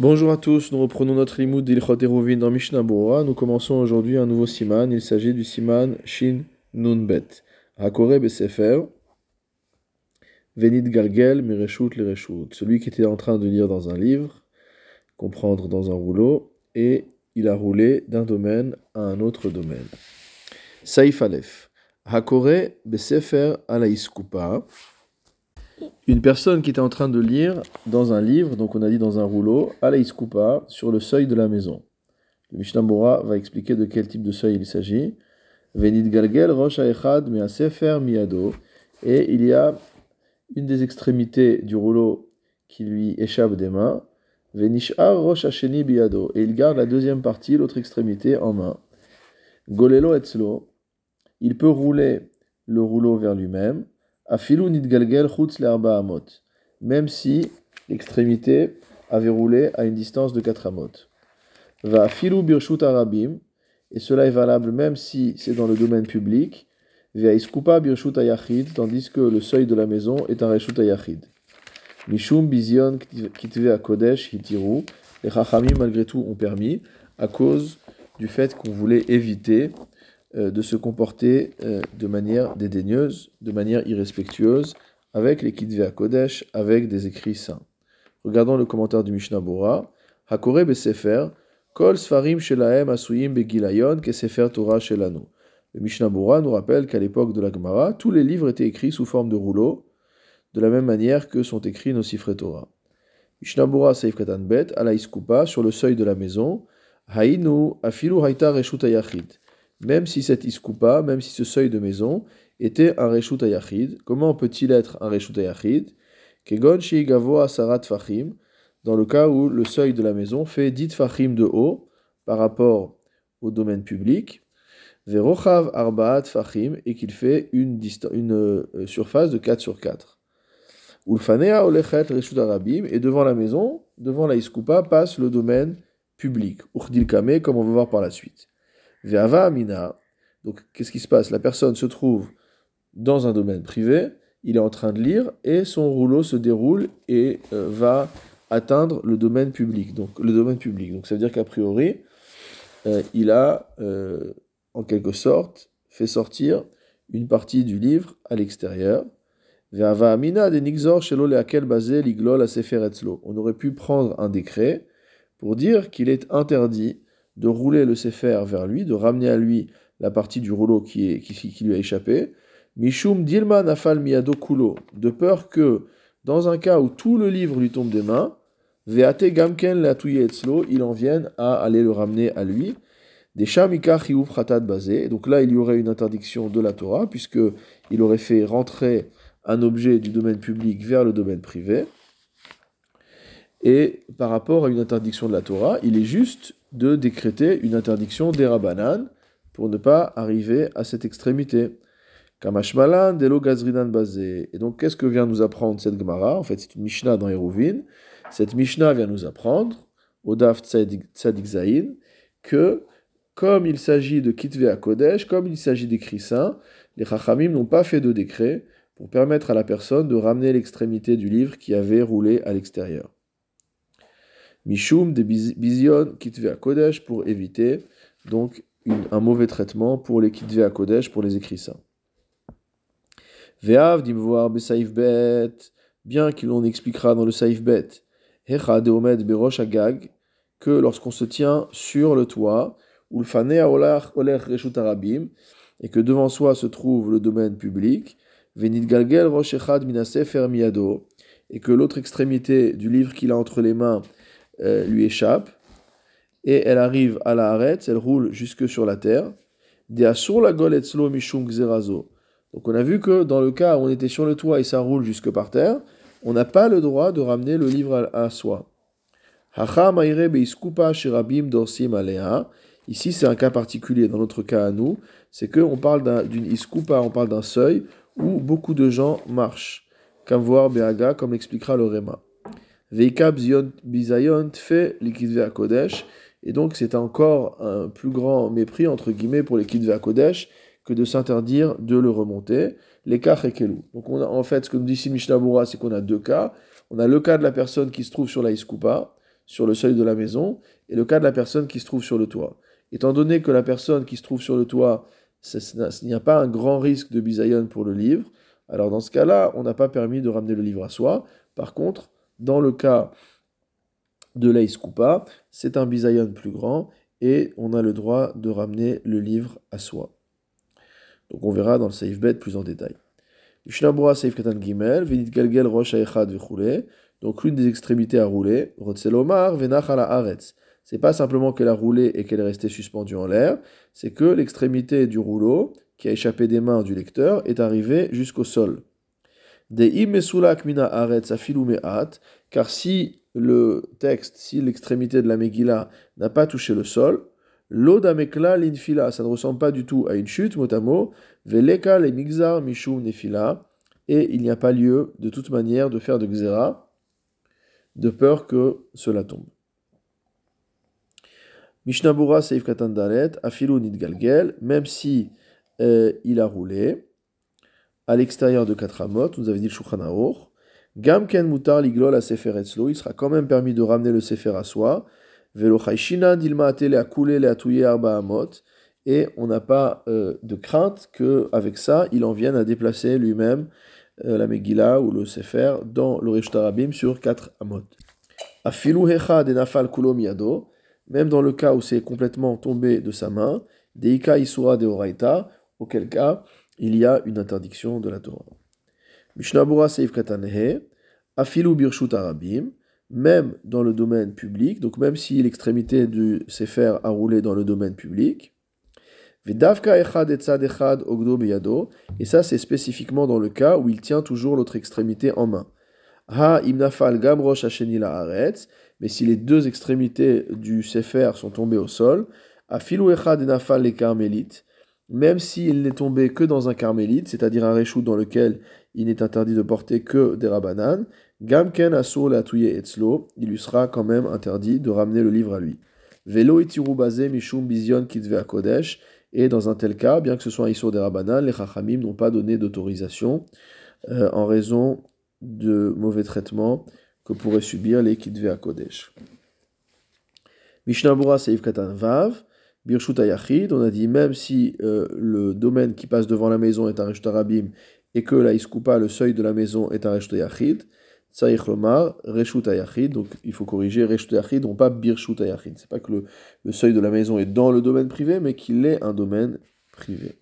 Bonjour à tous, nous reprenons notre limoud d'Ilchot Eruvin dans Mishnah. Nous commençons aujourd'hui un nouveau siman. Il s'agit du siman Shin Nunbet. Hakore Besefer, Venit Galgel Mireshut Lereshut. Celui qui était en train de lire dans un livre, comprendre dans un rouleau, et il a roulé d'un domaine à un autre domaine. Saif Aleph. Hakore Besefer Alaiskupa. Une personne qui était en train de lire dans un livre, donc on a dit dans un rouleau, à la sur le seuil de la maison. Le Mishnah Bora va expliquer de quel type de seuil il s'agit. Venid galgel rosh echad sefer miado. Et il y a une des extrémités du rouleau qui lui échappe des mains. Venishar rosh hasheni biado. Et il garde la deuxième partie, l'autre extrémité, en main. Golelo etzlo. Il peut rouler le rouleau vers lui-même. Afilu nidgalgel. Même si l'extrémité avait roulé à une distance de 4 amot. Va afilu birshut arabim. Et cela est valable même si c'est dans le domaine public. Va iskupa birshut ayachid. Tandis que le seuil de la maison est un reshut ayachid. Mishum bizion kitve kodesh hitiru. Les chachamim malgré tout ont permis à cause du fait qu'on voulait éviter de se comporter euh, de manière dédaigneuse, de manière irrespectueuse, avec les Kitve Kodesh, avec des écrits saints. Regardons le commentaire du Mishnah Bora. Hakore besefer, kol sfarim shelahem asuyim begilayon ke sefer Torah shelanu. Le Mishnah Bora nous rappelle qu'à l'époque de la Gemara, tous les livres étaient écrits sous forme de rouleau, de la même manière que sont écrits nos sifrei Torah. Mishnah Bora Seif Katan Bet, sur le seuil de la maison, Hainu afilu haita reshut même si cette iskupa, même si ce seuil de maison était un reshut ayachid, comment peut-il être un reshut ayachid Kegon gavo asarat fachim, dans le cas où le seuil de la maison fait 10 fachim de haut par rapport au domaine public, verochav arbaat fachim, et qu'il fait une, euh, surface de 4 sur 4. Ulfanea olechet reshut et devant la maison, devant la iskupa, passe le domaine public, urdil kame, comme on va voir par la suite. Ve'ava amina. Donc, qu'est-ce qui se passe? La personne se trouve dans un domaine privé, il est en train de lire et son rouleau se déroule et euh, va atteindre le domaine public. Donc, le domaine public. Donc, ça veut dire qu'a priori, euh, il a, euh, en quelque sorte, fait sortir une partie du livre à l'extérieur. On aurait pu prendre un décret pour dire qu'il est interdit de rouler le Sefer vers lui, de ramener à lui la partie du rouleau qui, est, qui, lui a échappé. Mishum dilma nafal miyado kulo, de peur que, dans un cas où tout le livre lui tombe des mains, veate gamken etzlo, il en vienne à aller le ramener à lui. Des shamika chiyuv khatat basé. Donc là, il y aurait une interdiction de la Torah, puisque il aurait fait rentrer un objet du domaine public vers le domaine privé. Et par rapport à une interdiction de la Torah, il est juste de décréter une interdiction des Rabbanan pour ne pas arriver à cette extrémité. Kamashmalan, Delo Bazé. Et donc, qu'est-ce que vient nous apprendre cette Gemara? En fait, c'est une Mishnah dans Hérouvin. Cette Mishnah vient nous apprendre, au Daf Tzadik Zayin, que comme il s'agit de Kitve à Kodesh, comme il s'agit d'écrits saints, les Chachamim n'ont pas fait de décret pour permettre à la personne de ramener l'extrémité du livre qui avait roulé à l'extérieur. Mishum de Bizion Kitve Kodesh pour éviter donc un mauvais traitement pour les Kitve Kodesh, pour les écrits saints. Ve'av dimvoir besaif bet, bien qu'il en expliquera dans le saif bet, Hecha de Omed Berosh Agag, que lorsqu'on se tient sur le toit, Ulfanea Olach Olech Reshut Arabim, et que devant soi se trouve le domaine public, Venit Galgel Rosh Echad Minasefer et que l'autre extrémité du livre qu'il a entre les mains euh, lui échappe et elle arrive à la arête, elle roule jusque sur la terre. Donc on a vu que dans le cas où on était sur le toit et ça roule jusque par terre, on n'a pas le droit de ramener le livre à, soi. Ici, c'est un cas particulier. Dans notre cas à nous, c'est qu'on parle d'une iskupa, on parle d'un seuil où beaucoup de gens marchent. Beaga, comme l'expliquera le Réma. Veikab Bizayon fait à Kodesh. Et donc, c'est encore un plus grand mépris, entre guillemets, pour à Kodesh que de s'interdire de le remonter. Les cas Donc, on a, en fait, ce que nous dit ici Mishnah c'est qu'on a deux cas. On a le cas de la personne qui se trouve sur la Iskupa, sur le seuil de la maison et le cas de la personne qui se trouve sur le toit. Étant donné que la personne qui se trouve sur le toit, il n'y a pas un grand risque de bisayon pour le livre, alors dans ce cas-là, on n'a pas permis de ramener le livre à soi. Par contre, dans le cas de l'Aïs Koupa, c'est un bisayon plus grand et on a le droit de ramener le livre à soi. Donc on verra dans le Safe Bet plus en détail. Donc l'une des extrémités ala Aretz. C'est pas simplement qu'elle a roulé et qu'elle est restée suspendue en l'air, c'est que l'extrémité du rouleau, qui a échappé des mains du lecteur, est arrivée jusqu'au sol. Car si le texte, si l'extrémité de la Megillah n'a pas touché le sol, l'odamekla l'infila, ça ne ressemble pas du tout à une chute, mot veleka le mixar mishum nefila, et il n'y a pas lieu, de toute manière, de faire de xéra, de peur que cela tombe. Mishnabura Seif Katan Dalet, Nidgalgel, même si euh, il a roulé à l'extérieur de Katramot, vous avez dit le Shulchan Gamken Mutar Liglol à Sefer Etzlo, il sera quand même permis de ramener le Sefer à soi. Velo Chaishina Dilma Atele a coulé les Atouye Arba Amot, et on n'a pas euh, de crainte qu'avec ça, il en vienne à déplacer lui-même euh, la Megillah ou le Sefer dans le Rish Tarabim sur 4 Amot. Afilu Hecha de Nafal Kulo Miado, même dans le cas où c'est complètement tombé de sa main, Deika Isura de Oraita, auquel cas il y a une interdiction de la Torah. Mishnabura Seif Katanehe, Afilu Birshut Arabim, même dans le domaine public, donc même si l'extrémité du Sefer a roulé dans le domaine public, et ça c'est spécifiquement dans le cas où il tient toujours l'autre extrémité en main. Ha Imnafal Gamrosh mais si les deux extrémités du Sefer sont tombées au sol, à Echad Nafal les carmélites, même s'il n'est tombé que dans un carmélite, c'est-à-dire un réchou dans lequel il n'est interdit de porter que des rabananes, Gamken Asur la Etzlo, il lui sera quand même interdit de ramener le livre à lui. Velo itiru mishum bizion kitve kodesh, et dans un tel cas, bien que ce soit un des rabananes, les chachamim n'ont pas donné d'autorisation euh, en raison de mauvais traitements que pourraient subir les Kitve Kodesh. Mishnabura Seif Katan Vav, Birshut Ayachid, on a dit même si euh, le domaine qui passe devant la maison est un Reshtarabim et que la Iskoupa, le seuil de la maison, est un Reshut Ayachid, Tsaïch Lomar, Ayachid, donc il faut corriger Reshut Ayachid, non pas Birshut Ayachid. C'est pas que le, seuil de la maison est dans le domaine privé, mais qu'il est un domaine privé.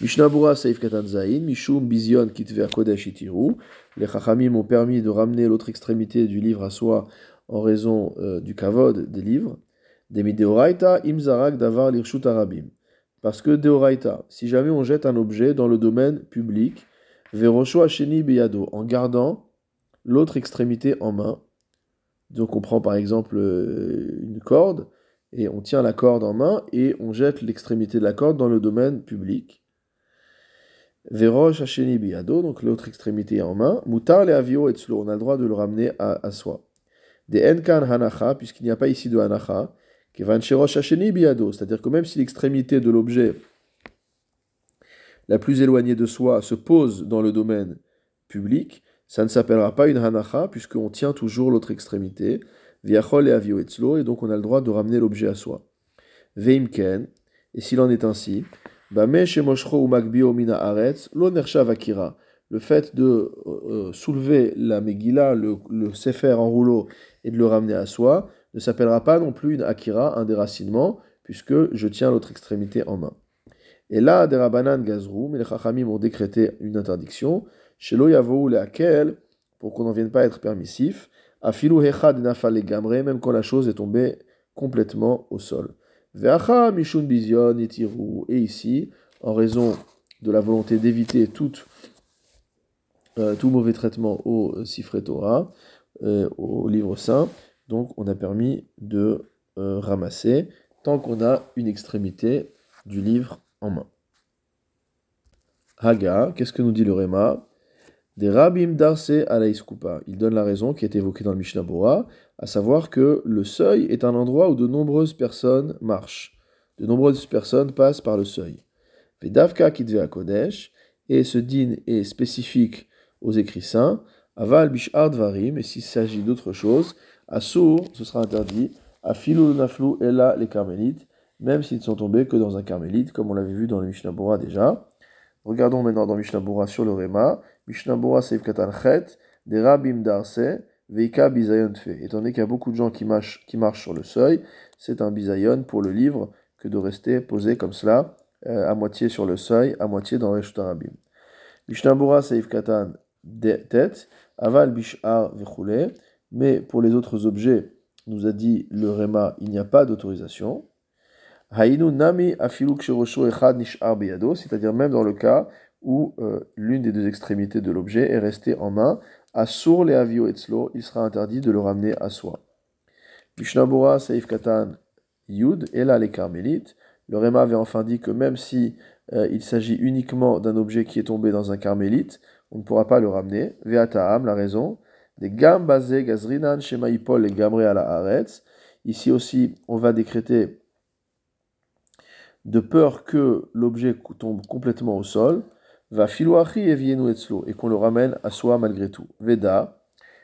Mishnabura Saif Katan Zain, Mishum Bizion Kitve Kodesh Itiru. Les Chachamim ont permis de ramener l'autre extrémité du livre à soi en raison euh, du kavod des livres. Demi Deoraita, Imzarak Davar Lirshut Arabim. Parce que Deoraita, si jamais on jette un objet dans le domaine public, Verosho en gardant l'autre extrémité en main. Donc on prend par exemple euh, une corde et on tient la corde en main et on jette l'extrémité de la corde dans le domaine public. Verosh Hasheni Biado, donc l'autre extrémité en main. Mutar le avio et on a le droit de le ramener à, soi. Des Enkan Hanacha, puisqu'il n'y a pas ici de Hanacha. C'est-à-dire que même si l'extrémité de l'objet la plus éloignée de soi se pose dans le domaine public, ça ne s'appellera pas une Hanacha, puisqu'on tient toujours l'autre extrémité. Viachol et avio etzlo, et donc on a le droit de ramener l'objet à soi. Veimken, et s'il en est ainsi, le fait de euh, euh, soulever la Megillah, le, le Sefer en rouleau, et de le ramener à soi, ne s'appellera pas non plus une Akira, un déracinement, puisque je tiens l'autre extrémité en main. Et là, des Rabanan Gazrou, mais les Chachamim ont décrété une interdiction, chez Loyavo ou Akel, pour qu'on n'en vienne pas être permissif, Afilu Hechad Nafale Gamre, même quand la chose est tombée complètement au sol. Ve'acha mishun bizion et ici, en raison de la volonté d'éviter euh, tout mauvais traitement au Sifre Torah, euh, au livre saint, donc on a permis de euh, ramasser tant qu'on a une extrémité du livre en main. Haga, qu'est-ce que nous dit le Réma des. Il donne la raison qui est évoquée dans le Mishnah Bora, à savoir que le seuil est un endroit où de nombreuses personnes marchent. De nombreuses personnes passent par le seuil. Vedavka Kidve Kodesh, et ce din est spécifique aux écrits saints. Aval Bishar Dvarim, et s'il s'agit d'autre chose, Assour, ce sera interdit. Afilou naflou et là les carmélites, même s'ils ne sont tombés que dans un carmélite, comme on l'avait vu dans le Mishnah déjà. Regardons maintenant dans Mishnah Bora sur le Réma. Mishnah Bora Seif Katan Chet, des Rabim Darse, Veika Bizayon Fe. Étant donné qu'il y a beaucoup de gens qui marchent, sur le seuil, c'est un Bizayon pour le livre que de rester posé comme cela, euh, à moitié sur le seuil, à moitié dans Reshut. Mishnah Bora Seif Katan Tet, Aval Bishar Vechule. Mais pour les autres objets, nous a dit le Réma, il n'y a pas d'autorisation. Haïnu nami afiluk echad nishar c'est-à-dire même dans le cas où euh, l'une des deux extrémités de l'objet est restée en main, asur le avio etzlo, il sera interdit de le ramener à soi. Mishnabura saif katan yud, et là les carmélites, le Réma avait enfin dit que même si euh, il s'agit uniquement d'un objet qui est tombé dans un carmélite, on ne pourra pas le ramener. Ve'ataam, la raison, des gam gazrinan shemaipol et gamre à la. Ici aussi, on va décréter de peur que l'objet tombe complètement au sol, va filoachi et vienu etzlo, et qu'on le ramène à soi malgré tout. Veda,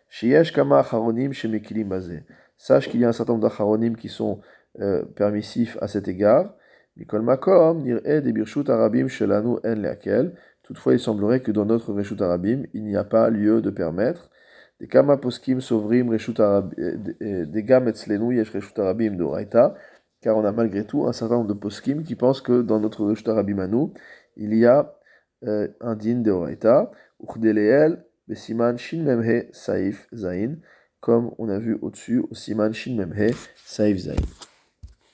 sheyesh kama acharonim shemekilim bazé. Sache qu'il y a un certain nombre d'acharonim qui sont euh, permissifs à cet égard. Mikol makom, nir'e birshut arabim shelanu en leakel. Toutefois, il semblerait que dans notre reshut arabim, il n'y a pas lieu de permettre. Des kama poskim sovrim reshut arabim, euh, euh, des gam etzlenu yesh reshut arabim doraita car on a malgré tout un certain nombre de poskim qui pensent que dans notre Rishta Rabimanu, il y a euh, un din de Uchdeleel, Besiman Shin Memhe Saif Zain, comme on a vu au-dessus, au Siman Shin Memhe Saif Zain.